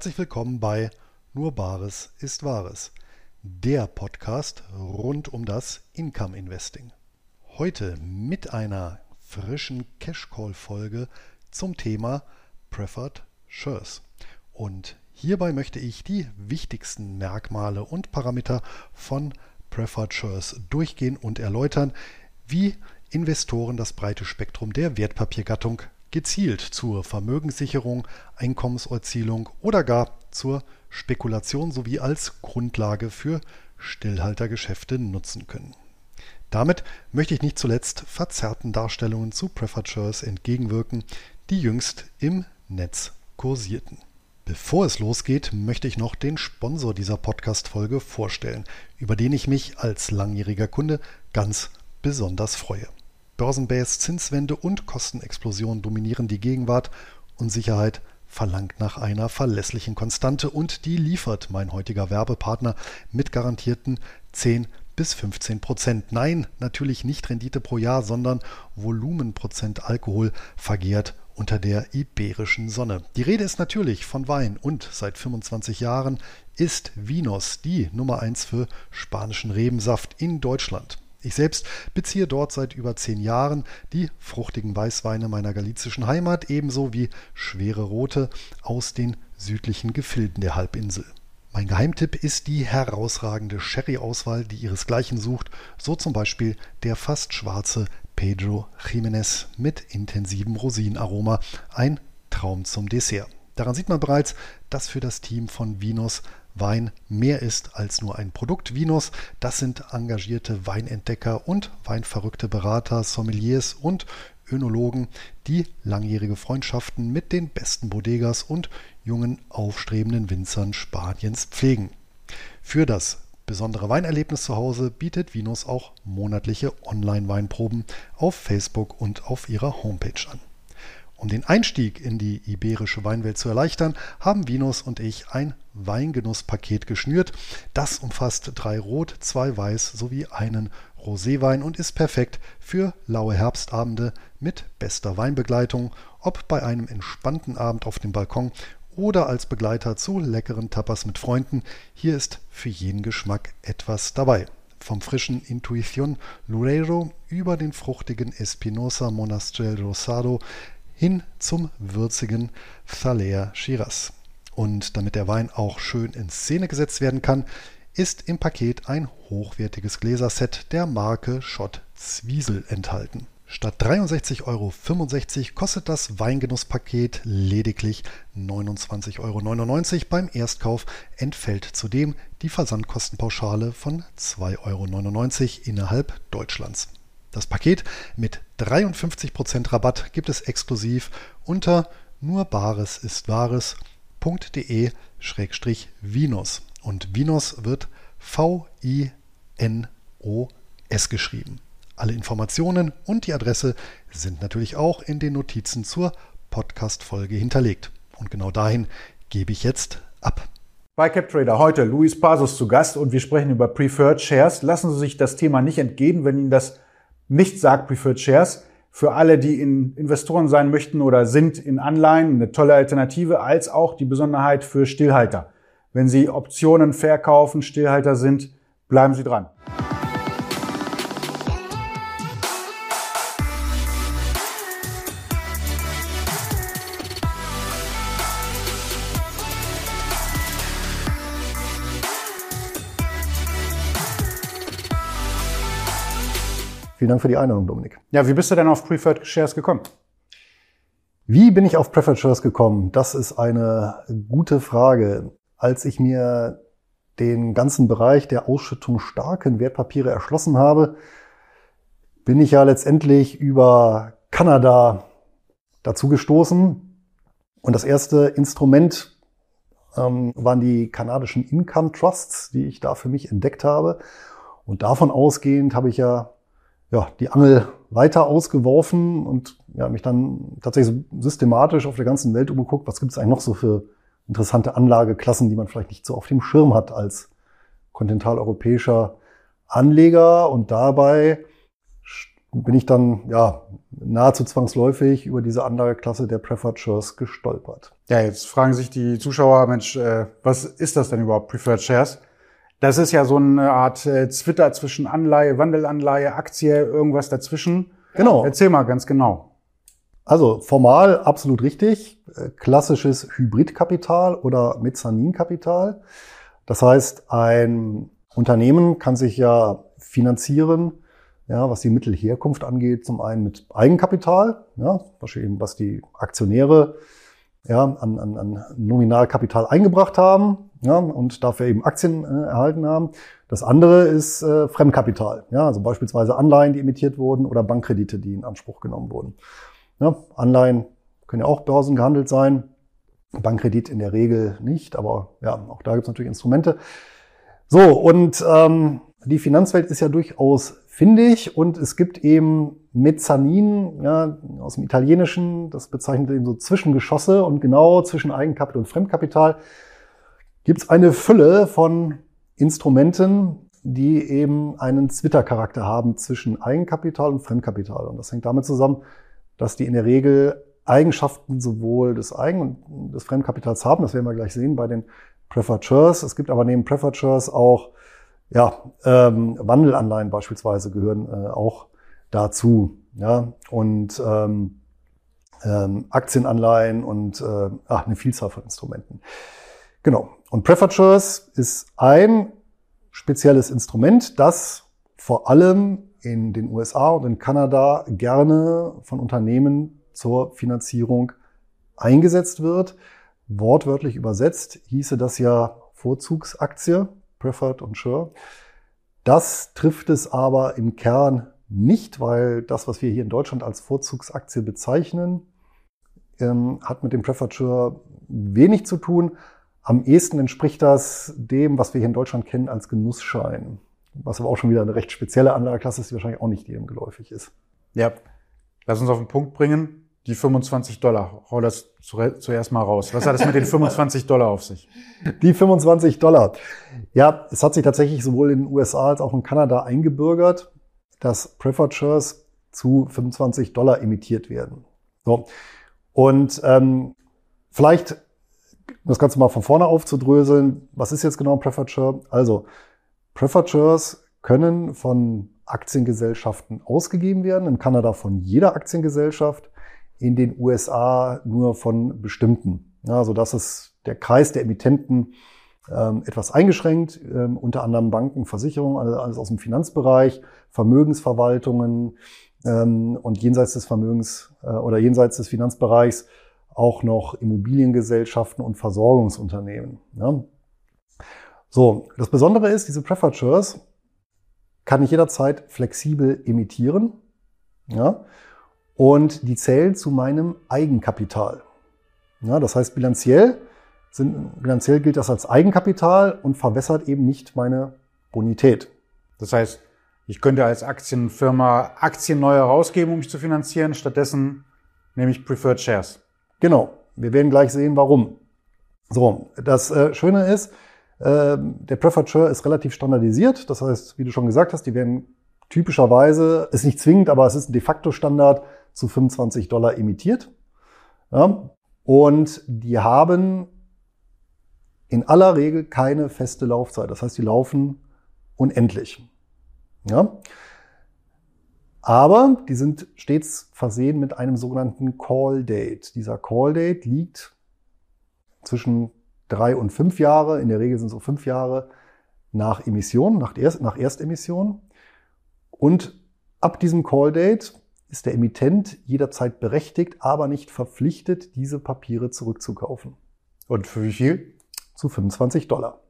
Herzlich willkommen bei Nur Bares ist Wahres, der Podcast rund um das Income Investing. Heute mit einer frischen Cash Call Folge zum Thema Preferred Shares. Und hierbei möchte ich die wichtigsten Merkmale und Parameter von Preferred Shares durchgehen und erläutern, wie Investoren das breite Spektrum der Wertpapiergattung gezielt zur Vermögenssicherung, Einkommenserzielung oder gar zur Spekulation sowie als Grundlage für Stillhaltergeschäfte nutzen können. Damit möchte ich nicht zuletzt verzerrten Darstellungen zu Preferred Shares entgegenwirken, die jüngst im Netz kursierten. Bevor es losgeht, möchte ich noch den Sponsor dieser Podcast-Folge vorstellen, über den ich mich als langjähriger Kunde ganz besonders freue. Börsenbase, Zinswende und Kostenexplosion dominieren die Gegenwart und Sicherheit verlangt nach einer verlässlichen Konstante und die liefert mein heutiger Werbepartner mit garantierten 10 bis 15 Prozent. Nein, natürlich nicht Rendite pro Jahr, sondern Volumenprozent Alkohol vergehrt unter der iberischen Sonne. Die Rede ist natürlich von Wein und seit 25 Jahren ist Vinos die Nummer 1 für spanischen Rebensaft in Deutschland. Ich selbst beziehe dort seit über zehn Jahren die fruchtigen Weißweine meiner galizischen Heimat ebenso wie schwere Rote aus den südlichen Gefilden der Halbinsel. Mein Geheimtipp ist die herausragende Sherry-Auswahl, die ihresgleichen sucht, so zum Beispiel der fast schwarze Pedro Jiménez mit intensivem Rosinenaroma, ein Traum zum Dessert. Daran sieht man bereits, dass für das Team von Vinos Wein mehr ist als nur ein Produkt. Vinos, das sind engagierte Weinentdecker und weinverrückte Berater, Sommeliers und Önologen, die langjährige Freundschaften mit den besten Bodegas und jungen aufstrebenden Winzern Spaniens pflegen. Für das besondere Weinerlebnis zu Hause bietet Vinos auch monatliche Online-Weinproben auf Facebook und auf ihrer Homepage an. Um den Einstieg in die iberische Weinwelt zu erleichtern, haben Vinos und ich ein Weingenusspaket geschnürt. Das umfasst drei Rot, zwei Weiß sowie einen Roséwein und ist perfekt für laue Herbstabende mit bester Weinbegleitung, ob bei einem entspannten Abend auf dem Balkon oder als Begleiter zu leckeren Tapas mit Freunden. Hier ist für jeden Geschmack etwas dabei. Vom frischen Intuition Lureiro über den fruchtigen Espinosa Monastrell Rosado hin zum würzigen Thaler Shiraz. Und damit der Wein auch schön in Szene gesetzt werden kann, ist im Paket ein hochwertiges Gläserset der Marke Schott Zwiesel enthalten. Statt 63,65 Euro kostet das Weingenusspaket lediglich 29,99 Euro. Beim Erstkauf entfällt zudem die Versandkostenpauschale von 2,99 Euro innerhalb Deutschlands. Das Paket mit 53% Rabatt gibt es exklusiv unter nur Bares ist Wahres.de-Vinos. Und Vinos wird V-I-N-O-S geschrieben. Alle Informationen und die Adresse sind natürlich auch in den Notizen zur Podcast-Folge hinterlegt. Und genau dahin gebe ich jetzt ab. Bei CapTrader heute Luis Pasos zu Gast und wir sprechen über Preferred Shares. Lassen Sie sich das Thema nicht entgehen, wenn Ihnen das nicht sagt Preferred Shares. Für alle, die in Investoren sein möchten oder sind in Anleihen, eine tolle Alternative, als auch die Besonderheit für Stillhalter. Wenn Sie Optionen verkaufen, Stillhalter sind, bleiben Sie dran. Vielen Dank für die Einladung, Dominik. Ja, wie bist du denn auf Preferred Shares gekommen? Wie bin ich auf Preferred Shares gekommen? Das ist eine gute Frage. Als ich mir den ganzen Bereich der Ausschüttung starken Wertpapiere erschlossen habe, bin ich ja letztendlich über Kanada dazu gestoßen. Und das erste Instrument ähm, waren die kanadischen Income Trusts, die ich da für mich entdeckt habe. Und davon ausgehend habe ich ja ja, die Angel weiter ausgeworfen und ja, mich dann tatsächlich systematisch auf der ganzen Welt umgeguckt, was gibt es eigentlich noch so für interessante Anlageklassen, die man vielleicht nicht so auf dem Schirm hat als kontinentaleuropäischer Anleger und dabei bin ich dann ja nahezu zwangsläufig über diese andere Klasse der Preferred Shares gestolpert. Ja, jetzt fragen sich die Zuschauer, Mensch, äh, was ist das denn überhaupt, Preferred Shares? Das ist ja so eine Art äh, Twitter zwischen Anleihe, Wandelanleihe, Aktie, irgendwas dazwischen. Genau. Erzähl mal ganz genau. Also formal absolut richtig. Äh, klassisches Hybridkapital oder Mezzaninkapital. Das heißt, ein Unternehmen kann sich ja finanzieren ja, was die Mittelherkunft angeht, zum einen mit Eigenkapital, ja, was die Aktionäre ja, an, an, an Nominalkapital eingebracht haben ja, und dafür eben Aktien äh, erhalten haben. Das andere ist äh, Fremdkapital, ja, also beispielsweise Anleihen, die emittiert wurden oder Bankkredite, die in Anspruch genommen wurden. Ja, Anleihen können ja auch börsengehandelt sein, Bankkredit in der Regel nicht, aber ja, auch da gibt es natürlich Instrumente. So, und ähm, die Finanzwelt ist ja durchaus finde ich. Und es gibt eben Mezzanin, ja, aus dem Italienischen, das bezeichnet eben so Zwischengeschosse und genau zwischen Eigenkapital und Fremdkapital gibt es eine Fülle von Instrumenten, die eben einen Twitter-Charakter haben zwischen Eigenkapital und Fremdkapital. Und das hängt damit zusammen, dass die in der Regel Eigenschaften sowohl des Eigen- und des Fremdkapitals haben. Das werden wir gleich sehen bei den Shares. Es gibt aber neben Shares auch ja, ähm, Wandelanleihen beispielsweise gehören äh, auch dazu. Ja, und ähm, ähm, Aktienanleihen und äh, ach, eine Vielzahl von Instrumenten. Genau. Und Prefatures ist ein spezielles Instrument, das vor allem in den USA und in Kanada gerne von Unternehmen zur Finanzierung eingesetzt wird. Wortwörtlich übersetzt hieße das ja Vorzugsaktie. Preferred und Sure. Das trifft es aber im Kern nicht, weil das, was wir hier in Deutschland als Vorzugsaktie bezeichnen, ähm, hat mit dem Preferred Sure wenig zu tun. Am ehesten entspricht das dem, was wir hier in Deutschland kennen als Genussschein. Was aber auch schon wieder eine recht spezielle Anlageklasse ist, die wahrscheinlich auch nicht jedem geläufig ist. Ja, lass uns auf den Punkt bringen. Die 25 Dollar. Hau das zuerst mal raus. Was hat es mit den 25 Dollar auf sich? Die 25 Dollar. Ja, es hat sich tatsächlich sowohl in den USA als auch in Kanada eingebürgert, dass Preferred Shares zu 25 Dollar emittiert werden. So. Und ähm, vielleicht das Ganze mal von vorne aufzudröseln. Was ist jetzt genau ein Preferred? Also, Preferred können von Aktiengesellschaften ausgegeben werden, in Kanada von jeder Aktiengesellschaft in den USA nur von bestimmten. Ja, so dass es der Kreis der Emittenten ähm, etwas eingeschränkt, ähm, unter anderem Banken, Versicherungen, alles aus dem Finanzbereich, Vermögensverwaltungen ähm, und jenseits des Vermögens äh, oder jenseits des Finanzbereichs auch noch Immobiliengesellschaften und Versorgungsunternehmen. Ja. So, das Besondere ist, diese Preferred Shares kann ich jederzeit flexibel emittieren. Ja, und die zählen zu meinem Eigenkapital. Ja, das heißt, bilanziell, sind, bilanziell gilt das als Eigenkapital und verwässert eben nicht meine Bonität. Das heißt, ich könnte als Aktienfirma Aktien neu herausgeben, um mich zu finanzieren. Stattdessen nehme ich Preferred Shares. Genau. Wir werden gleich sehen, warum. So, das äh, Schöne ist, äh, der Preferred Share ist relativ standardisiert. Das heißt, wie du schon gesagt hast, die werden typischerweise, ist nicht zwingend, aber es ist de facto Standard, zu 25 Dollar emittiert. Ja, und die haben in aller Regel keine feste Laufzeit. Das heißt, die laufen unendlich. Ja? Aber die sind stets versehen mit einem sogenannten Call Date. Dieser Call Date liegt zwischen drei und fünf Jahre, in der Regel sind es so fünf Jahre nach Emission, nach, Erst, nach Erstemission. Und ab diesem Call Date ist der Emittent jederzeit berechtigt, aber nicht verpflichtet, diese Papiere zurückzukaufen. Und für wie viel? Zu 25 Dollar.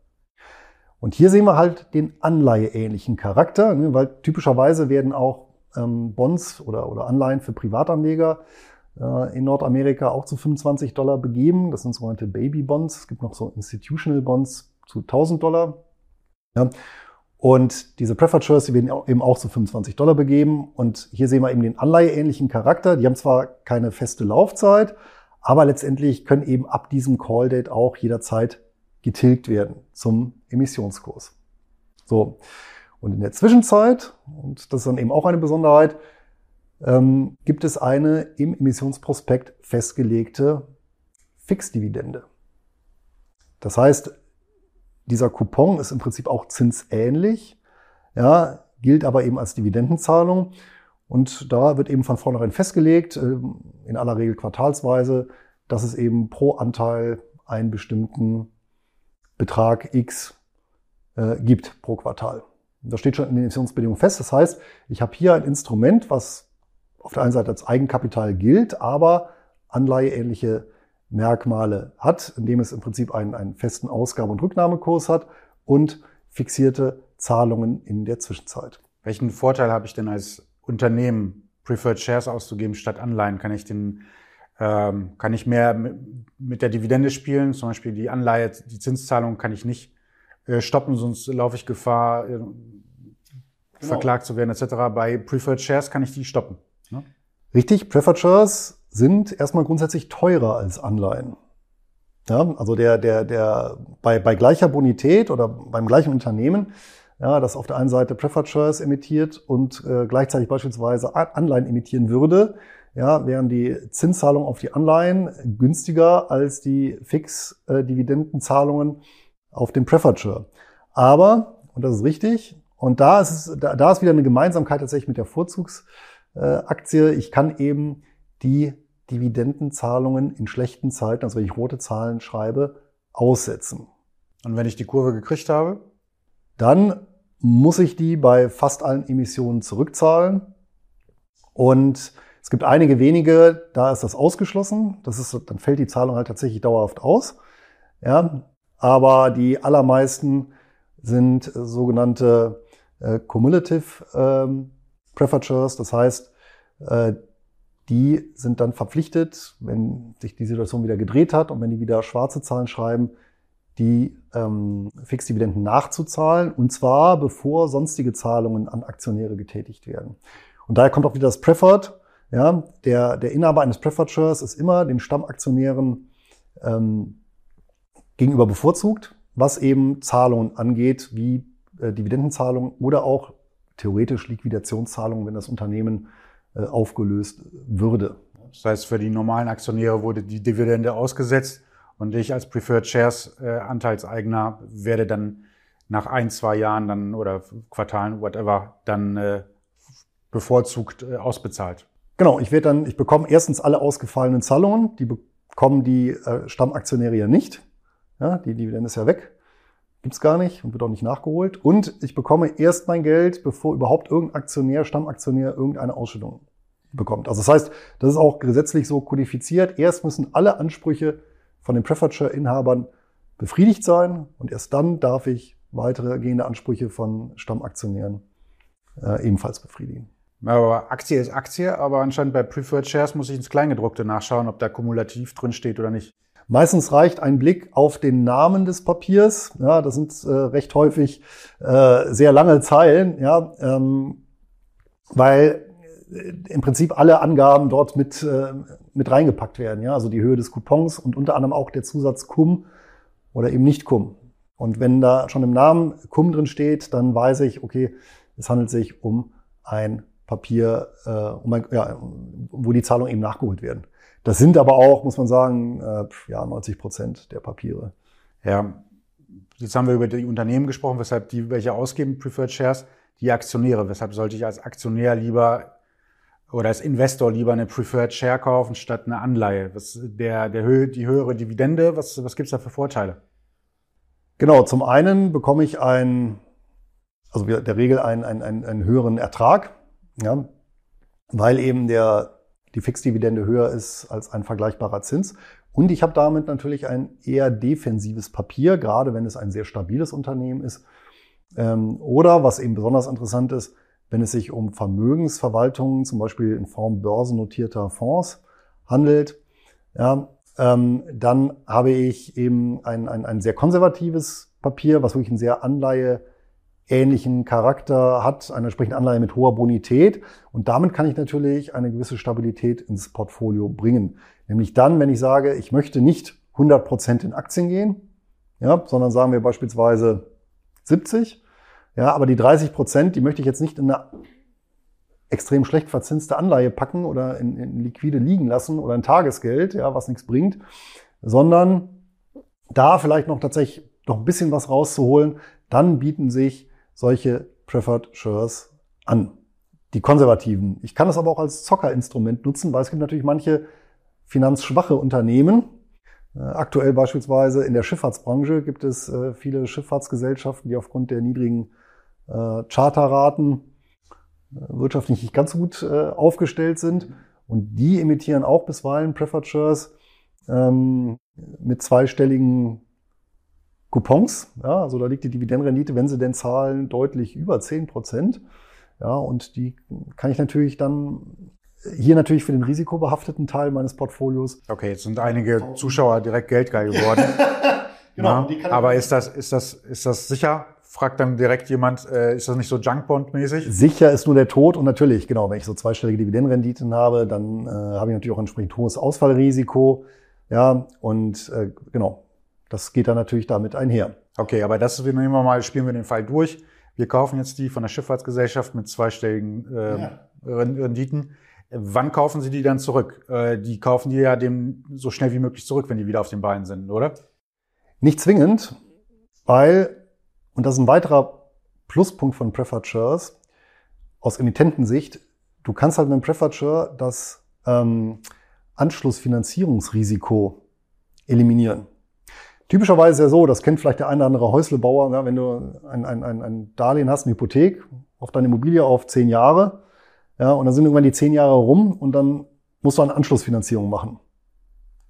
Und hier sehen wir halt den anleiheähnlichen Charakter, ne, weil typischerweise werden auch ähm, Bonds oder, oder Anleihen für Privatanleger äh, in Nordamerika auch zu 25 Dollar begeben. Das sind sogenannte Baby Bonds. Es gibt noch so Institutional Bonds zu 1000 Dollar. Ja. Und diese Preferred Shares, die werden eben auch zu 25 Dollar begeben. Und hier sehen wir eben den anleiheähnlichen Charakter. Die haben zwar keine feste Laufzeit, aber letztendlich können eben ab diesem Call Date auch jederzeit getilgt werden zum Emissionskurs. So. Und in der Zwischenzeit, und das ist dann eben auch eine Besonderheit, ähm, gibt es eine im Emissionsprospekt festgelegte Fixdividende. Das heißt, dieser Coupon ist im Prinzip auch zinsähnlich, ja, gilt aber eben als Dividendenzahlung. Und da wird eben von vornherein festgelegt, äh, in aller Regel quartalsweise, dass es eben pro Anteil einen bestimmten Betrag X äh, gibt pro Quartal. Das steht schon in den Emissionsbedingungen fest. Das heißt, ich habe hier ein Instrument, was auf der einen Seite als Eigenkapital gilt, aber anleiheähnliche Merkmale hat, indem es im Prinzip einen, einen festen Ausgabe- und Rücknahmekurs hat und fixierte Zahlungen in der Zwischenzeit. Welchen Vorteil habe ich denn als Unternehmen, Preferred Shares auszugeben statt Anleihen? Kann ich den ähm, kann ich mehr mit der Dividende spielen, zum Beispiel die Anleihe, die Zinszahlung kann ich nicht stoppen, sonst laufe ich Gefahr, äh, genau. verklagt zu werden etc. Bei Preferred Shares kann ich die stoppen. Ne? Richtig, Preferred Shares sind erstmal grundsätzlich teurer als Anleihen. Ja, also der, der, der, bei, bei gleicher Bonität oder beim gleichen Unternehmen, ja, das auf der einen Seite Preferred Shares emittiert und äh, gleichzeitig beispielsweise Anleihen emittieren würde, ja, wären die Zinszahlungen auf die Anleihen günstiger als die Fix-Dividendenzahlungen auf dem Preferred Share. Aber, und das ist richtig, und da ist, es, da, da ist wieder eine Gemeinsamkeit tatsächlich mit der Vorzugsaktie. Ich kann eben die Dividendenzahlungen in schlechten Zeiten, also wenn ich rote Zahlen schreibe, aussetzen. Und wenn ich die Kurve gekriegt habe? Dann muss ich die bei fast allen Emissionen zurückzahlen. Und es gibt einige wenige, da ist das ausgeschlossen. Das ist, dann fällt die Zahlung halt tatsächlich dauerhaft aus. Ja, aber die allermeisten sind sogenannte äh, cumulative ähm, Prefatures. Das heißt, äh, die sind dann verpflichtet, wenn sich die Situation wieder gedreht hat und wenn die wieder schwarze Zahlen schreiben, die ähm, Fixdividenden nachzuzahlen, und zwar bevor sonstige Zahlungen an Aktionäre getätigt werden. Und daher kommt auch wieder das Preferred. Ja, der, der Inhaber eines Preferred Shares ist immer den Stammaktionären ähm, gegenüber bevorzugt, was eben Zahlungen angeht, wie äh, Dividendenzahlungen oder auch theoretisch Liquidationszahlungen, wenn das Unternehmen äh, aufgelöst würde. Das heißt, für die normalen Aktionäre wurde die Dividende ausgesetzt und ich als Preferred Shares äh, Anteilseigner werde dann nach ein, zwei Jahren dann oder Quartalen, whatever, dann äh, bevorzugt äh, ausbezahlt. Genau, ich werde dann, ich bekomme erstens alle ausgefallenen Zahlungen, die bekommen die äh, Stammaktionäre ja nicht. Ja, die Dividende ist ja weg. Gibt's gar nicht und wird auch nicht nachgeholt. Und ich bekomme erst mein Geld, bevor überhaupt irgendein Aktionär, Stammaktionär irgendeine Ausschüttung bekommt. Also das heißt, das ist auch gesetzlich so kodifiziert. Erst müssen alle Ansprüche von den Preferred Share Inhabern befriedigt sein und erst dann darf ich weitere gehende Ansprüche von Stammaktionären äh, ebenfalls befriedigen. Aber Aktie ist Aktie, aber anscheinend bei Preferred Shares muss ich ins Kleingedruckte nachschauen, ob da kumulativ drin steht oder nicht. Meistens reicht ein Blick auf den Namen des Papiers. Ja, das sind äh, recht häufig äh, sehr lange Zeilen, ja, ähm, weil äh, im Prinzip alle Angaben dort mit, äh, mit reingepackt werden. Ja, also die Höhe des Coupons und unter anderem auch der Zusatz cum oder eben nicht cum. Und wenn da schon im Namen cum drin steht, dann weiß ich, okay, es handelt sich um ein Papier, äh, um ein, ja, wo die Zahlungen eben nachgeholt werden. Das sind aber auch, muss man sagen, äh, ja, 90 Prozent der Papiere. Ja, jetzt haben wir über die Unternehmen gesprochen, weshalb die welche ausgeben, Preferred Shares, die Aktionäre. Weshalb sollte ich als Aktionär lieber oder als Investor lieber eine Preferred Share kaufen statt eine Anleihe? Was, der, der Höhe, die höhere Dividende, was, was gibt's da für Vorteile? Genau, zum einen bekomme ich ein, also der Regel einen, einen, einen, einen höheren Ertrag, ja, weil eben der die Fixdividende höher ist als ein vergleichbarer Zins. Und ich habe damit natürlich ein eher defensives Papier, gerade wenn es ein sehr stabiles Unternehmen ist. Ähm, oder, was eben besonders interessant ist, wenn es sich um Vermögensverwaltungen, zum Beispiel in Form börsennotierter Fonds handelt, ja, ähm, dann habe ich eben ein, ein, ein sehr konservatives Papier, was wirklich einen sehr Anleihe ähnlichen Charakter hat, eine entsprechende Anleihe mit hoher Bonität. Und damit kann ich natürlich eine gewisse Stabilität ins Portfolio bringen. Nämlich dann, wenn ich sage, ich möchte nicht 100 Prozent in Aktien gehen, ja, sondern sagen wir beispielsweise 70, ja, aber die 30 Prozent, die möchte ich jetzt nicht in eine extrem schlecht verzinste Anleihe packen oder in, in liquide liegen lassen oder ein Tagesgeld, ja, was nichts bringt, sondern da vielleicht noch tatsächlich noch ein bisschen was rauszuholen, dann bieten sich solche Preferred Shares an. Die konservativen. Ich kann das aber auch als Zockerinstrument nutzen, weil es gibt natürlich manche finanzschwache Unternehmen. Äh, aktuell beispielsweise in der Schifffahrtsbranche gibt es äh, viele Schifffahrtsgesellschaften, die aufgrund der niedrigen äh, Charterraten wirtschaftlich nicht ganz so gut aufgestellt sind. Und die emittieren auch bisweilen Preferred Shares ähm, mit zweistelligen Coupons. Ja, also da liegt die Dividendenrendite, wenn sie denn zahlen, deutlich über 10 Prozent. Ja, und die kann ich natürlich dann hier natürlich für den risikobehafteten Teil meines Portfolios. Okay, jetzt sind einige Zuschauer direkt geldgeil geworden. genau. Ja, aber ist das, ist das, ist das sicher? Fragt dann direkt jemand, äh, ist das nicht so Junkbond-mäßig? Sicher ist nur der Tod und natürlich, genau, wenn ich so zweistellige Dividendenrenditen habe, dann äh, habe ich natürlich auch entsprechend hohes Ausfallrisiko. Ja, und äh, genau, das geht dann natürlich damit einher. Okay, aber das wir nehmen wir mal, spielen wir den Fall durch. Wir kaufen jetzt die von der Schifffahrtsgesellschaft mit zweistelligen äh, ja. Renditen. Wann kaufen Sie die dann zurück? Äh, die kaufen die ja dem so schnell wie möglich zurück, wenn die wieder auf den Beinen sind, oder? Nicht zwingend, weil, und das ist ein weiterer Pluspunkt von Preferred Shares aus Emittentensicht, du kannst halt mit einem Preferred Share das ähm, Anschlussfinanzierungsrisiko eliminieren. Typischerweise ist ja so, das kennt vielleicht der eine oder andere Häuslebauer, ja, wenn du ein, ein, ein, ein Darlehen hast, eine Hypothek auf deine Immobilie auf zehn Jahre, ja, und dann sind irgendwann die zehn Jahre rum und dann musst du eine Anschlussfinanzierung machen.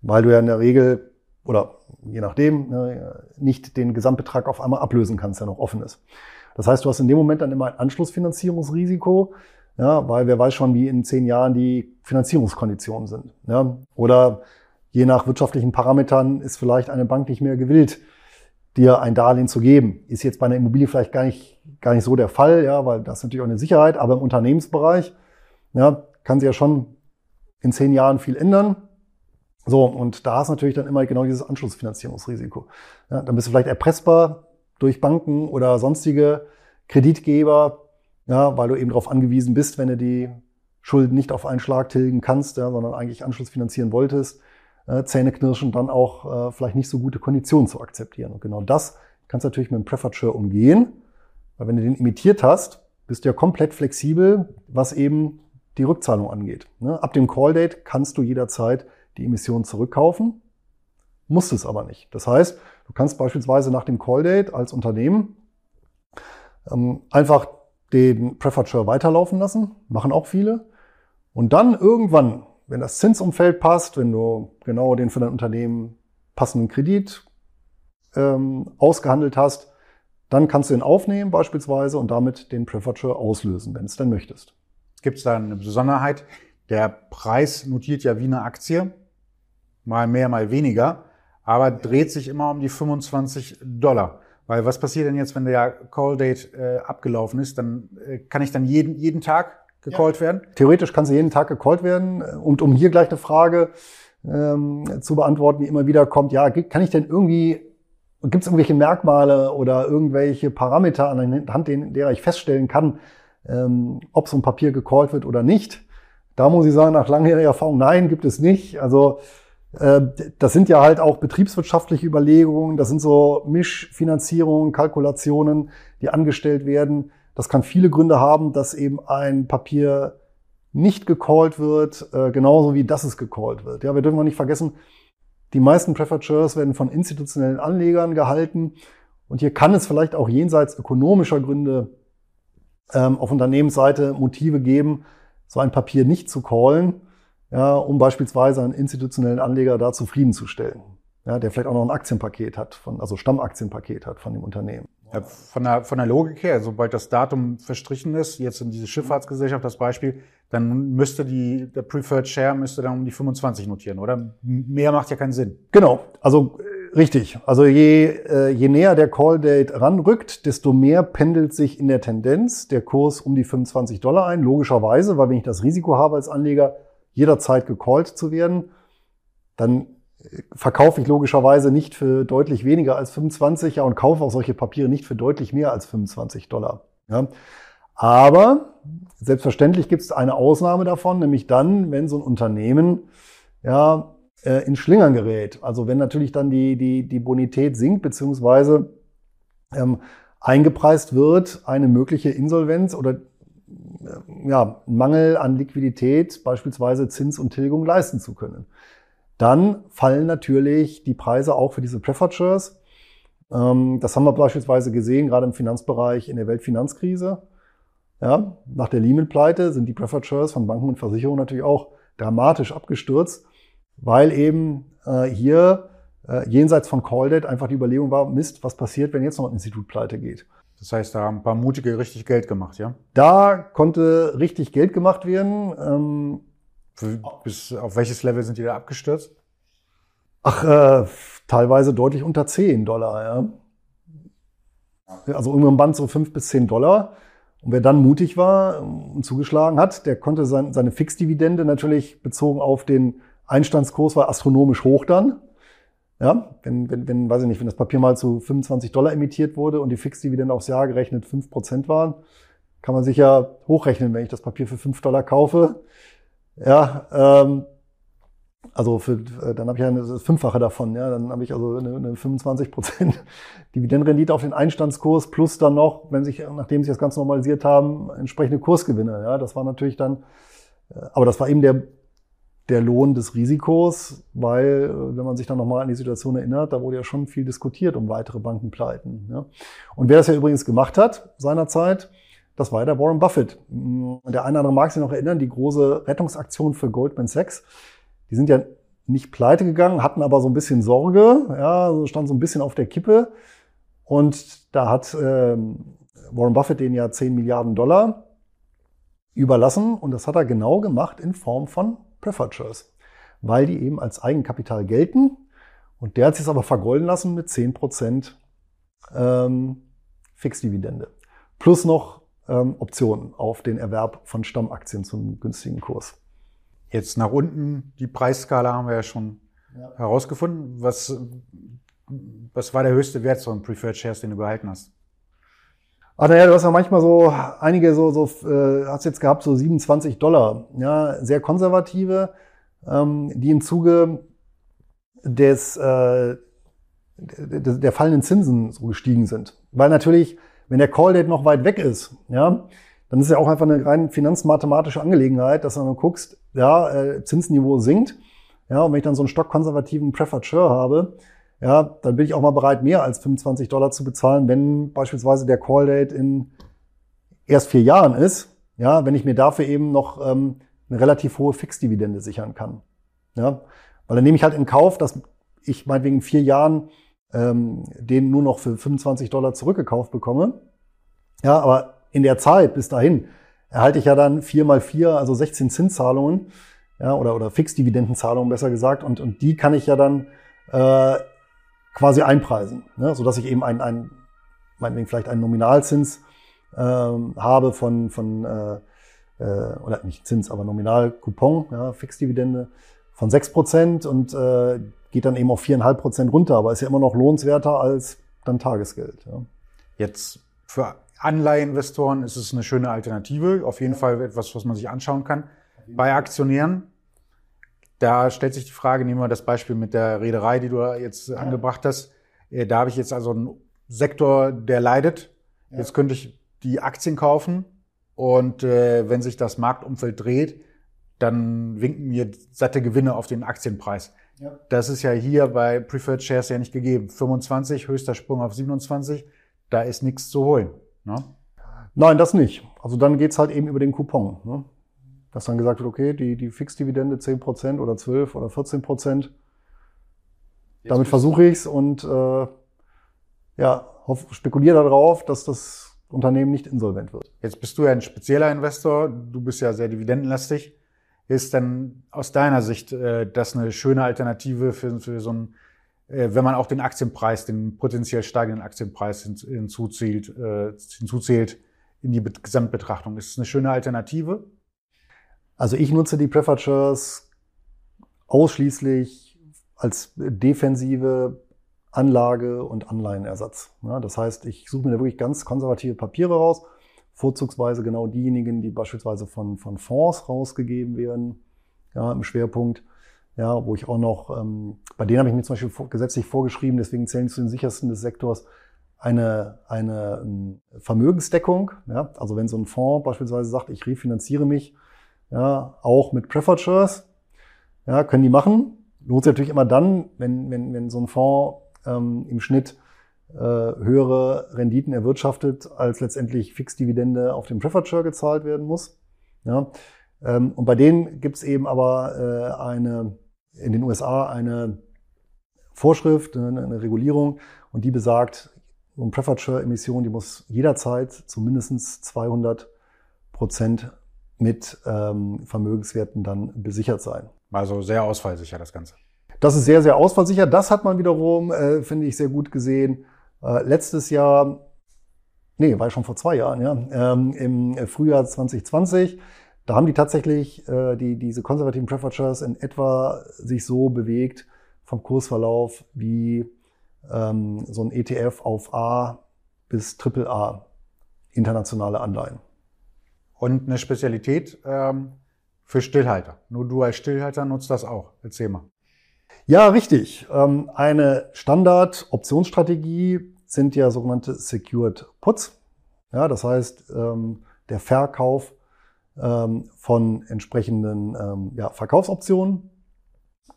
Weil du ja in der Regel, oder je nachdem, ne, nicht den Gesamtbetrag auf einmal ablösen kannst, der noch offen ist. Das heißt, du hast in dem Moment dann immer ein Anschlussfinanzierungsrisiko, ja, weil wer weiß schon, wie in zehn Jahren die Finanzierungskonditionen sind. Ja. Oder je nach wirtschaftlichen Parametern ist vielleicht eine Bank nicht mehr gewillt, dir ein Darlehen zu geben. Ist jetzt bei einer Immobilie vielleicht gar nicht, gar nicht so der Fall, ja, weil das ist natürlich auch eine Sicherheit, aber im Unternehmensbereich ja, kann sich ja schon in zehn Jahren viel ändern. So, und da ist natürlich dann immer genau dieses Anschlussfinanzierungsrisiko. Ja, dann bist du vielleicht erpressbar durch Banken oder sonstige Kreditgeber, ja, weil du eben darauf angewiesen bist, wenn du die Schulden nicht auf einen Schlag tilgen kannst, ja, sondern eigentlich Anschluss finanzieren wolltest, äh, Zähneknirschen dann auch äh, vielleicht nicht so gute Konditionen zu akzeptieren. Und genau das kannst du natürlich mit dem Preferred Share umgehen, weil wenn du den imitiert hast, bist du ja komplett flexibel, was eben die Rückzahlung angeht. Ne? Ab dem Call-Date kannst du jederzeit die Emission zurückkaufen, musst es aber nicht. Das heißt, du kannst beispielsweise nach dem Call-Date als Unternehmen ähm, einfach den Preferred Share weiterlaufen lassen, machen auch viele. Und dann irgendwann, wenn das Zinsumfeld passt, wenn du genau den für dein Unternehmen passenden Kredit ähm, ausgehandelt hast, dann kannst du ihn aufnehmen beispielsweise und damit den Preferred Share auslösen, wenn es denn möchtest. Gibt es da eine Besonderheit? Der Preis notiert ja wie eine Aktie, mal mehr, mal weniger, aber dreht sich immer um die 25 Dollar. Weil was passiert denn jetzt, wenn der Call Date äh, abgelaufen ist? Dann äh, kann ich dann jeden, jeden Tag gecallt ja. werden? Theoretisch kann sie jeden Tag gecallt werden. Und um hier gleich eine Frage ähm, zu beantworten, die immer wieder kommt, ja, kann ich denn irgendwie, gibt es irgendwelche Merkmale oder irgendwelche Parameter anhand derer ich feststellen kann, ähm, ob so ein Papier gecallt wird oder nicht? Da muss ich sagen, nach langjähriger Erfahrung, nein, gibt es nicht. Also äh, das sind ja halt auch betriebswirtschaftliche Überlegungen, das sind so Mischfinanzierungen, Kalkulationen, die angestellt werden. Das kann viele Gründe haben, dass eben ein Papier nicht gecallt wird, äh, genauso wie dass es gecallt wird. Ja, wir dürfen auch nicht vergessen, die meisten Preferred Shares werden von institutionellen Anlegern gehalten. Und hier kann es vielleicht auch jenseits ökonomischer Gründe ähm, auf Unternehmensseite Motive geben, so ein Papier nicht zu callen ja, um beispielsweise einen institutionellen Anleger da zufriedenzustellen, ja, der vielleicht auch noch ein Aktienpaket hat, von, also Stammaktienpaket hat von dem Unternehmen. Ja, von, der, von der Logik her, sobald das Datum verstrichen ist, jetzt in diese Schifffahrtsgesellschaft das Beispiel, dann müsste die, der Preferred Share müsste dann um die 25 notieren, oder? Mehr macht ja keinen Sinn. Genau, also äh, richtig. Also je, äh, je näher der Call Date ranrückt, desto mehr pendelt sich in der Tendenz der Kurs um die 25 Dollar ein, logischerweise, weil wenn ich das Risiko habe als Anleger, jederzeit gecallt zu werden, dann verkaufe ich logischerweise nicht für deutlich weniger als 25 ja, und kaufe auch solche Papiere nicht für deutlich mehr als 25 Dollar. Ja. Aber selbstverständlich gibt es eine Ausnahme davon, nämlich dann, wenn so ein Unternehmen ja, äh, in Schlingern gerät. Also wenn natürlich dann die, die, die Bonität sinkt, beziehungsweise ähm, eingepreist wird, eine mögliche Insolvenz oder äh, ja, Mangel an Liquidität, beispielsweise Zins und Tilgung leisten zu können. Dann fallen natürlich die Preise auch für diese Preferred Shares. Ähm, das haben wir beispielsweise gesehen, gerade im Finanzbereich in der Weltfinanzkrise. Ja, nach der Lehman-Pleite sind die Preferred Shares von Banken und Versicherungen natürlich auch dramatisch abgestürzt, weil eben äh, hier äh, jenseits von Call Debt einfach die Überlegung war, Mist, was passiert, wenn jetzt noch ein Institut pleite geht. Das heißt, da haben ein paar Mutige richtig Geld gemacht, ja? Da konnte richtig Geld gemacht werden. Ähm, Bis auf welches Level sind die da abgestürzt? Ach, äh, teilweise deutlich unter 10 Dollar, ja. Also irgendwann Band so 5 bis 10 Dollar. Und wer dann mutig war und zugeschlagen hat, der konnte sein, seine Fixdividende natürlich bezogen auf den Einstandskurs war astronomisch hoch dann. Ja, wenn, wenn, wenn, weiß ich nicht, wenn das Papier mal zu 25 Dollar emittiert wurde und die Fixdividende aufs Jahr gerechnet 5% waren, kann man sich ja hochrechnen, wenn ich das Papier für 5 Dollar kaufe. Ja, ähm, also für, äh, dann habe ich ja das Fünffache davon, ja, dann habe ich also eine, eine 25% Dividendenrendite auf den Einstandskurs plus dann noch, wenn sich, nachdem sich das Ganze normalisiert haben, entsprechende Kursgewinne. Ja, das war natürlich dann, äh, aber das war eben der der Lohn des Risikos, weil, äh, wenn man sich dann nochmal an die Situation erinnert, da wurde ja schon viel diskutiert um weitere Bankenpleiten. Ja. Und wer das ja übrigens gemacht hat seinerzeit, das war der Warren Buffett. Der eine oder andere mag sich noch erinnern, die große Rettungsaktion für Goldman Sachs. Die sind ja nicht pleite gegangen, hatten aber so ein bisschen Sorge, ja, stand so ein bisschen auf der Kippe. Und da hat äh, Warren Buffett den ja 10 Milliarden Dollar überlassen und das hat er genau gemacht in Form von Preferred Shares, weil die eben als Eigenkapital gelten. Und der hat sich aber vergolden lassen mit 10% ähm, Fixdividende. Plus noch ähm, Optionen auf den Erwerb von Stammaktien zum günstigen Kurs. Jetzt nach unten, die Preisskala haben wir ja schon ja. herausgefunden. Was, was war der höchste Wert von Preferred Shares, den du behalten hast? Ah, naja, du hast ja manchmal so einige so, so äh, hast jetzt gehabt, so 27 Dollar, ja, sehr konservative, ähm, die im Zuge des, äh, der, der fallenden Zinsen so gestiegen sind. Weil natürlich, wenn der Call Date noch weit weg ist, ja, dann ist ja auch einfach eine rein finanzmathematische Angelegenheit, dass du dann guckst, ja, äh, Zinsniveau sinkt, ja, und wenn ich dann so einen stockkonservativen Preferred Share habe, ja, dann bin ich auch mal bereit, mehr als 25 Dollar zu bezahlen, wenn beispielsweise der Call Date in erst vier Jahren ist, ja, wenn ich mir dafür eben noch ähm, eine relativ hohe Fixdividende sichern kann. Ja, weil dann nehme ich halt in Kauf, dass ich meinetwegen in vier Jahren ähm, den nur noch für 25 Dollar zurückgekauft bekomme. Ja, aber in der Zeit bis dahin erhalte ich ja dann vier mal vier, also 16 Zinszahlungen, ja, oder, oder Fixdividendenzahlungen besser gesagt, und, und die kann ich ja dann äh, quasi einpreisen, ne? sodass ich eben ein, ein meinetwegen vielleicht einen Nominalzins ähm, habe von, von äh, äh, oder nicht Zins, aber Nominalcoupon, ja, Fixdividende von 6% und äh, geht dann eben auf 4,5% runter, aber ist ja immer noch lohnenswerter als dann Tagesgeld. Ja. Jetzt für Anleiheinvestoren ist es eine schöne Alternative, auf jeden Fall etwas, was man sich anschauen kann. Bei Aktionären da stellt sich die Frage, nehmen wir das Beispiel mit der Reederei, die du jetzt ja. angebracht hast. Äh, da habe ich jetzt also einen Sektor, der leidet. Ja. Jetzt könnte ich die Aktien kaufen und äh, wenn sich das Marktumfeld dreht, dann winken mir satte Gewinne auf den Aktienpreis. Ja. Das ist ja hier bei Preferred Shares ja nicht gegeben. 25, höchster Sprung auf 27, da ist nichts zu holen. Ne? Nein, das nicht. Also dann geht's halt eben über den Coupon. Ne? dass dann gesagt wird, okay, die, die Fixdividende 10% oder 12 oder 14%. Damit versuche ich es und äh, ja, spekuliere darauf, dass das Unternehmen nicht insolvent wird. Jetzt bist du ja ein spezieller Investor, du bist ja sehr dividendenlastig. Ist denn aus deiner Sicht äh, das eine schöne Alternative für, für so ein, äh, wenn man auch den Aktienpreis, den potenziell steigenden Aktienpreis hinzuzählt, äh, hinzuzählt in die Gesamtbetrachtung? Ist es eine schöne Alternative? Also ich nutze die Preferred Shares ausschließlich als defensive Anlage und Anleihenersatz. Ja, das heißt, ich suche mir da wirklich ganz konservative Papiere raus, vorzugsweise genau diejenigen, die beispielsweise von, von Fonds rausgegeben werden, ja, im Schwerpunkt. Ja, wo ich auch noch, ähm, bei denen habe ich mir zum Beispiel gesetzlich vorgeschrieben, deswegen zählen zu den sichersten des Sektors, eine, eine ähm, Vermögensdeckung. Ja, also wenn so ein Fonds beispielsweise sagt, ich refinanziere mich, ja, auch mit Preferred Shares, ja, können die machen. Lohnt sich natürlich immer dann, wenn, wenn, wenn so ein Fonds ähm, im Schnitt höhere Renditen erwirtschaftet, als letztendlich Fixdividende auf dem Preferred Share gezahlt werden muss. Ja, ähm, und bei denen gibt's eben aber äh, eine, in den USA eine Vorschrift, eine, eine Regulierung, und die besagt, so eine Preferred Share Emission, die muss jederzeit zu mindestens 200 Prozent mit ähm, Vermögenswerten dann besichert sein. Also sehr ausfallsicher das Ganze. Das ist sehr, sehr ausfallsicher. Das hat man wiederum, äh, finde ich, sehr gut gesehen. Äh, letztes Jahr, nee, war schon vor zwei Jahren, ja, ähm, im Frühjahr 2020 da haben die tatsächlich äh, die, diese konservativen Preferred in etwa sich so bewegt vom Kursverlauf wie ähm, so ein ETF auf A bis AAA internationale Anleihen. Und eine Spezialität ähm, für Stillhalter. Nur du als Stillhalter nutzt das auch. Erzähl mal. Ja, richtig. Ähm, eine Standard-Optionsstrategie sind ja sogenannte Secured Puts. Ja, das heißt, ähm, der Verkauf ähm, von entsprechenden Verkaufsoptionen.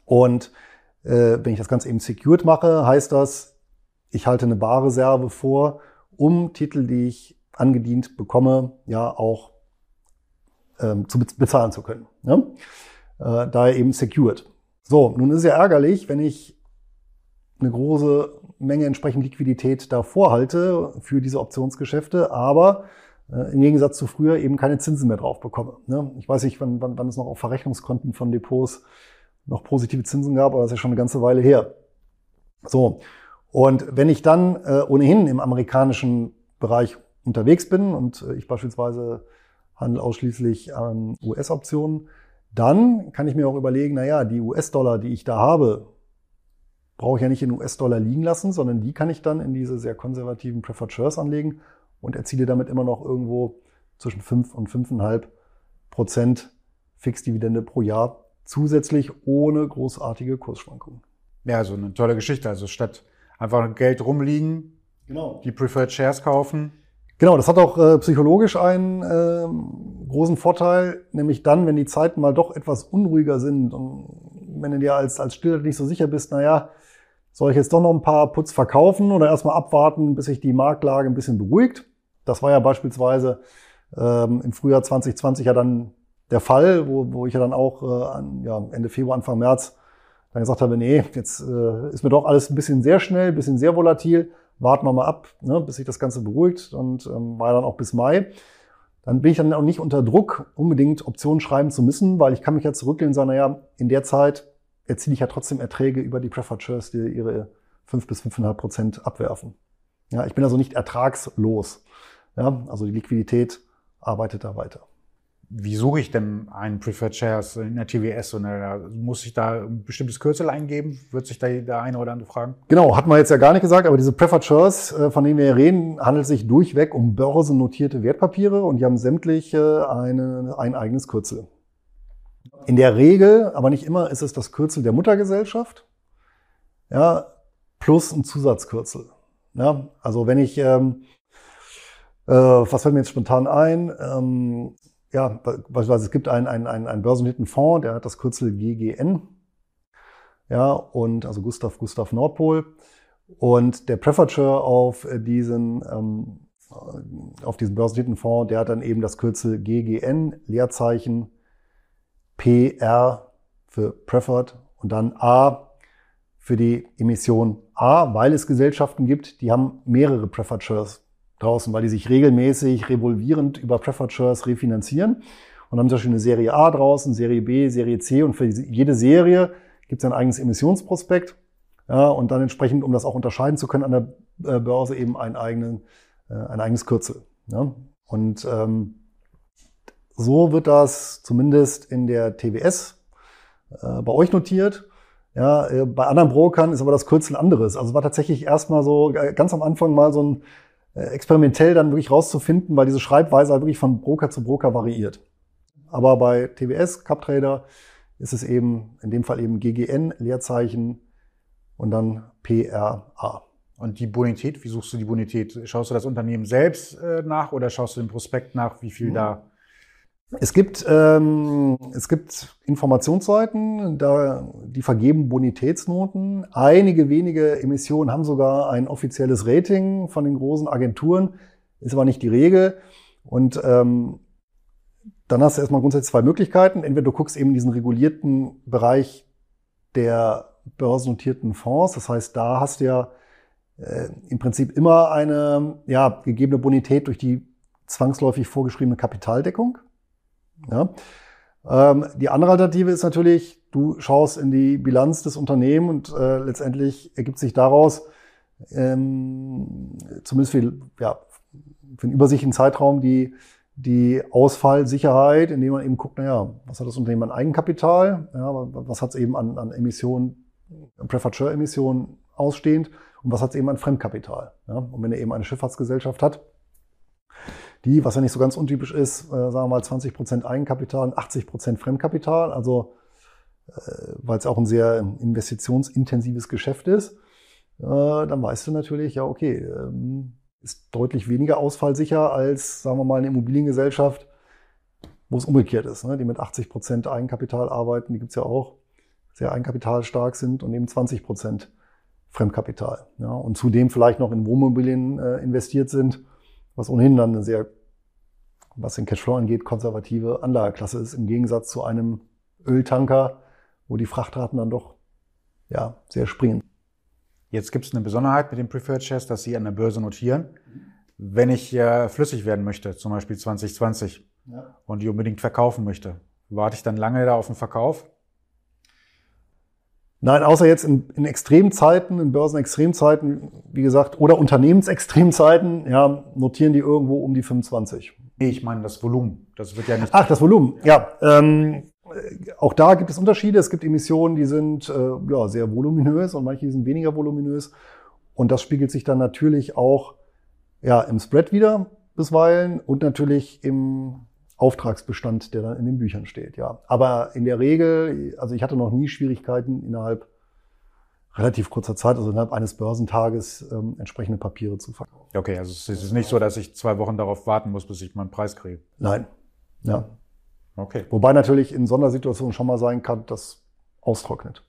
Und äh, wenn ich das Ganze eben secured mache, heißt das, ich halte eine Barreserve vor, um Titel, die ich angedient bekomme, ja auch zu bezahlen zu können. Ne? Äh, daher eben secured. So, nun ist ja ärgerlich, wenn ich eine große Menge entsprechend Liquidität da vorhalte für diese Optionsgeschäfte, aber äh, im Gegensatz zu früher eben keine Zinsen mehr drauf bekomme. Ne? Ich weiß nicht, wann, wann, wann es noch auf Verrechnungskonten von Depots noch positive Zinsen gab, aber das ist ja schon eine ganze Weile her. So. Und wenn ich dann äh, ohnehin im amerikanischen Bereich unterwegs bin und äh, ich beispielsweise handle ausschließlich an US-Optionen, dann kann ich mir auch überlegen, na ja, die US-Dollar, die ich da habe, brauche ich ja nicht in US-Dollar liegen lassen, sondern die kann ich dann in diese sehr konservativen Preferred Shares anlegen und erziele damit immer noch irgendwo zwischen 5 und 5,5 Prozent Fixdividende pro Jahr zusätzlich ohne großartige Kursschwankungen. Ja, also eine tolle Geschichte. Also statt einfach Geld rumliegen, genau. die Preferred Shares kaufen. Genau, das hat auch äh, psychologisch einen äh, großen Vorteil, nämlich dann, wenn die Zeiten mal doch etwas unruhiger sind und wenn du dir als, als Stiller nicht so sicher bist, naja, soll ich jetzt doch noch ein paar Putz verkaufen oder erstmal abwarten, bis sich die Marktlage ein bisschen beruhigt? Das war ja beispielsweise ähm, im Frühjahr 2020 ja dann der Fall, wo, wo ich ja dann auch äh, an, ja, Ende Februar, Anfang März dann gesagt habe, nee, jetzt äh, ist mir doch alles ein bisschen sehr schnell, ein bisschen sehr volatil, warten wir mal ab, ne, bis sich das Ganze beruhigt und ähm, war dann auch bis Mai. Dann bin ich dann auch nicht unter Druck, unbedingt Optionen schreiben zu müssen, weil ich kann mich ja zurücklehnen und sagen, naja, in der Zeit erziele ich ja trotzdem Erträge über die Preferred Shares, die ihre fünf bis fünfeinhalb Prozent abwerfen. Ja, ich bin also nicht ertragslos. Ja, also die Liquidität arbeitet da weiter. Wie suche ich denn einen Preferred Shares in der TWS? Und muss ich da ein bestimmtes Kürzel eingeben? Wird sich da der eine oder andere fragen? Genau, hatten wir jetzt ja gar nicht gesagt, aber diese Preferred Shares, äh, von denen wir hier reden, handelt sich durchweg um börsennotierte Wertpapiere und die haben sämtliche eine, ein eigenes Kürzel. In der Regel, aber nicht immer, ist es das Kürzel der Muttergesellschaft, ja, plus ein Zusatzkürzel. Ja, also wenn ich ähm, äh, was fällt mir jetzt spontan ein? Ähm, ja, beispielsweise es gibt einen, einen, einen, einen börsennotierten Fonds, der hat das Kürzel GGN. Ja, und also Gustav Gustav Nordpol. Und der Preferred Share auf diesen, ähm, auf diesen börsennotierten Fonds, der hat dann eben das Kürzel GGN, Leerzeichen PR für Preferred und dann A für die Emission A, weil es Gesellschaften gibt, die haben mehrere Preferred Shares draußen, weil die sich regelmäßig revolvierend über Preferred Shares refinanzieren. Und haben zum Beispiel eine Serie A draußen, Serie B, Serie C und für jede Serie gibt es ein eigenes Emissionsprospekt. Ja, und dann entsprechend, um das auch unterscheiden zu können an der äh, Börse, eben ein, eigenen, äh, ein eigenes Kürzel. Ja? Und ähm, so wird das zumindest in der TWS äh, bei euch notiert. Ja, äh, bei anderen Brokern ist aber das Kürzel anderes. Also war tatsächlich erstmal so ganz am Anfang mal so ein äh, experimentell dann wirklich rauszufinden, weil diese Schreibweise halt wirklich von Broker zu Broker variiert. Aber bei TWS, CupTrader, ist es eben in dem Fall eben GGN, Leerzeichen und dann PRA. Und die Bonität, wie suchst du die Bonität? Schaust du das Unternehmen selbst äh, nach oder schaust du den Prospekt nach, wie viel mhm. da? Es gibt, ähm, es gibt Informationsseiten, da, die vergeben Bonitätsnoten. Einige wenige Emissionen haben sogar ein offizielles Rating von den großen Agenturen, ist aber nicht die Regel. Und ähm, dann hast du erstmal grundsätzlich zwei Möglichkeiten. Entweder du guckst eben diesen regulierten Bereich der börsennotierten Fonds. Das heißt, da hast du ja äh, im Prinzip immer eine ja, gegebene Bonität durch die zwangsläufig vorgeschriebene Kapitaldeckung. Ja. Ähm, die andere Alternative ist natürlich, du schaust in die Bilanz des Unternehmens und äh, letztendlich ergibt sich daraus, ähm, zumindest für, ja, für einen übersichtlichen Zeitraum, die, die Ausfallsicherheit, indem man eben guckt, naja, was hat das Unternehmen an Eigenkapital, ja, was hat es eben an, an Emissionen, Preferred Share Emissionen ausstehend und was hat es eben an Fremdkapital. Ja? Und wenn er eben eine Schifffahrtsgesellschaft hat, die, was ja nicht so ganz untypisch ist, äh, sagen wir mal 20 Prozent Eigenkapital und 80 Prozent Fremdkapital, also äh, weil es auch ein sehr investitionsintensives Geschäft ist, äh, dann weißt du natürlich, ja okay, ähm, ist deutlich weniger ausfallsicher als, sagen wir mal, eine Immobiliengesellschaft, wo es umgekehrt ist, ne? die mit 80 Prozent Eigenkapital arbeiten, die gibt's ja auch, sehr eigenkapitalstark sind und eben 20 Prozent Fremdkapital. Ja, und zudem vielleicht noch in Wohnmobilien äh, investiert sind, was ohnehin dann eine sehr, was den Cashflow angeht, konservative Anlageklasse ist, im Gegensatz zu einem Öltanker, wo die Frachtraten dann doch ja, sehr springen. Jetzt gibt es eine Besonderheit mit den Preferred Shares, dass sie an der Börse notieren. Wenn ich äh, flüssig werden möchte, zum Beispiel 2020, ja. und die unbedingt verkaufen möchte, warte ich dann lange da auf den Verkauf? Nein, außer jetzt in, in Extremzeiten, in Börsenextremzeiten, wie gesagt, oder Unternehmensextremzeiten, ja, notieren die irgendwo um die 25. Nee, ich meine das Volumen. Das wird ja nicht. Ach, das Volumen, ja. Ähm, auch da gibt es Unterschiede. Es gibt Emissionen, die sind äh, ja, sehr voluminös und manche sind weniger voluminös. Und das spiegelt sich dann natürlich auch ja, im Spread wieder bisweilen und natürlich im Auftragsbestand, der dann in den Büchern steht, ja. Aber in der Regel, also ich hatte noch nie Schwierigkeiten innerhalb relativ kurzer Zeit, also innerhalb eines Börsentages, ähm, entsprechende Papiere zu verkaufen. Okay, also es ist nicht so, dass ich zwei Wochen darauf warten muss, bis ich meinen Preis kriege. Nein. Ja. Okay. Wobei natürlich in Sondersituationen schon mal sein kann, dass austrocknet.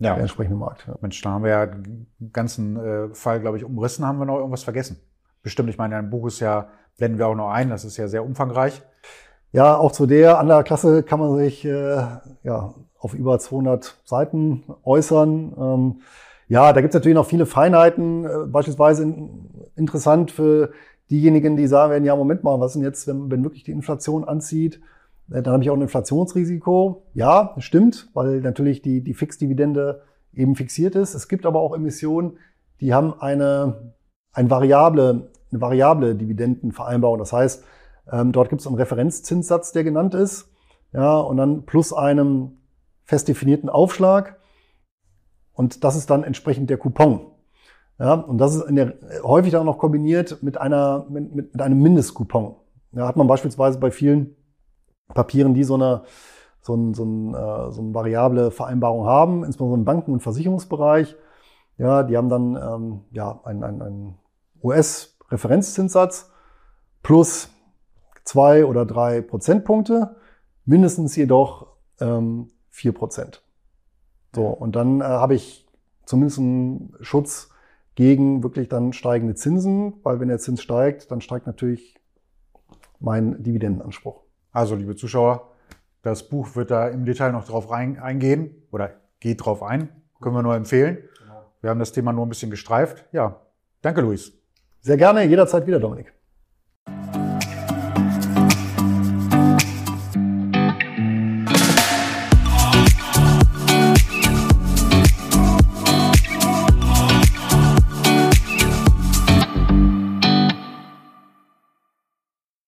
Ja. Der entsprechende Markt. Ja. Mensch, da haben wir ja den ganzen äh, Fall, glaube ich, umrissen. Haben wir noch irgendwas vergessen? Bestimmt, ich meine, dein Buch ist ja blenden wir auch noch ein. Das ist ja sehr umfangreich. Ja, auch zu der Anlageklasse kann man sich äh, ja, auf über 200 Seiten äußern. Ähm, ja, da gibt es natürlich noch viele Feinheiten. Äh, beispielsweise in, interessant für diejenigen, die sagen werden, ja, Moment mal, was denn jetzt, wenn, wenn wirklich die Inflation anzieht? Äh, dann habe ich auch ein Inflationsrisiko. Ja, stimmt, weil natürlich die, die Fixdividende eben fixiert ist. Es gibt aber auch Emissionen, die haben eine, ein variable eine variable Dividendenvereinbarung. Das heißt, ähm, dort gibt es einen Referenzzinssatz, der genannt ist, ja, und dann plus einem fest definierten Aufschlag. Und das ist dann entsprechend der Coupon. Ja, und das ist der, häufig dann noch kombiniert mit einer, mit, mit einem Mindestcoupon. Ja, hat man beispielsweise bei vielen Papieren, die so eine, so, ein, so, ein, äh, so eine variable Vereinbarung haben, insbesondere im Banken- und Versicherungsbereich. Ja, die haben dann ähm, ja, ein, ein, ein US- Referenzzinssatz plus zwei oder drei Prozentpunkte, mindestens jedoch ähm, vier Prozent. So, und dann äh, habe ich zumindest einen Schutz gegen wirklich dann steigende Zinsen, weil wenn der Zins steigt, dann steigt natürlich mein Dividendenanspruch. Also, liebe Zuschauer, das Buch wird da im Detail noch drauf rein, eingehen oder geht drauf ein. Können wir nur empfehlen. Genau. Wir haben das Thema nur ein bisschen gestreift. Ja, danke, Luis. Sehr gerne, jederzeit wieder, Dominik.